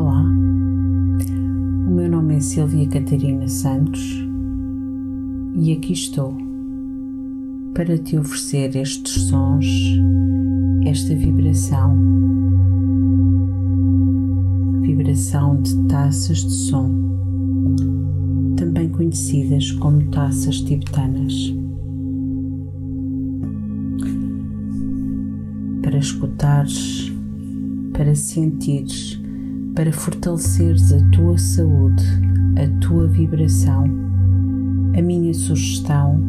Olá, o meu nome é Silvia Catarina Santos e aqui estou para te oferecer estes sons, esta vibração, vibração de taças de som, também conhecidas como taças tibetanas. Para escutares, para sentires para fortaleceres a tua saúde, a tua vibração, a minha sugestão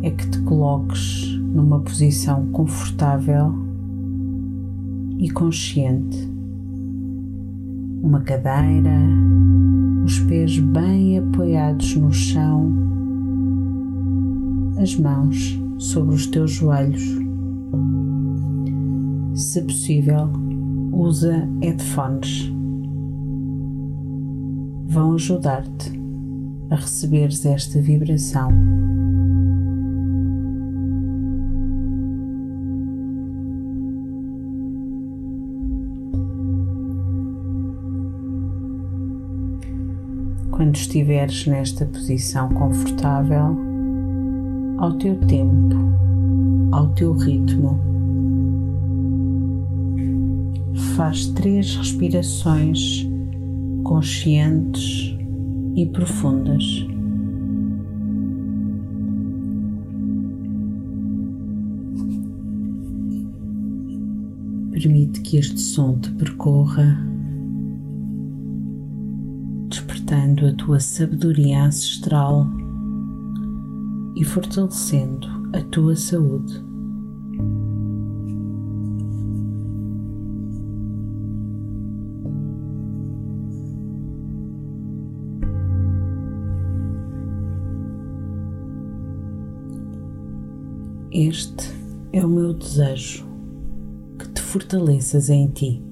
é que te coloques numa posição confortável e consciente. Uma cadeira, os pés bem apoiados no chão, as mãos sobre os teus joelhos. Se possível, usa headphones. Vão ajudar-te a receberes esta vibração. Quando estiveres nesta posição confortável, ao teu tempo, ao teu ritmo, faz três respirações conscientes e profundas. Permite que este som te percorra, despertando a tua sabedoria ancestral e fortalecendo a tua saúde. Este é o meu desejo que te fortaleças em ti.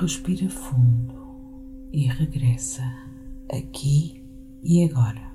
Respira fundo e regressa aqui e agora.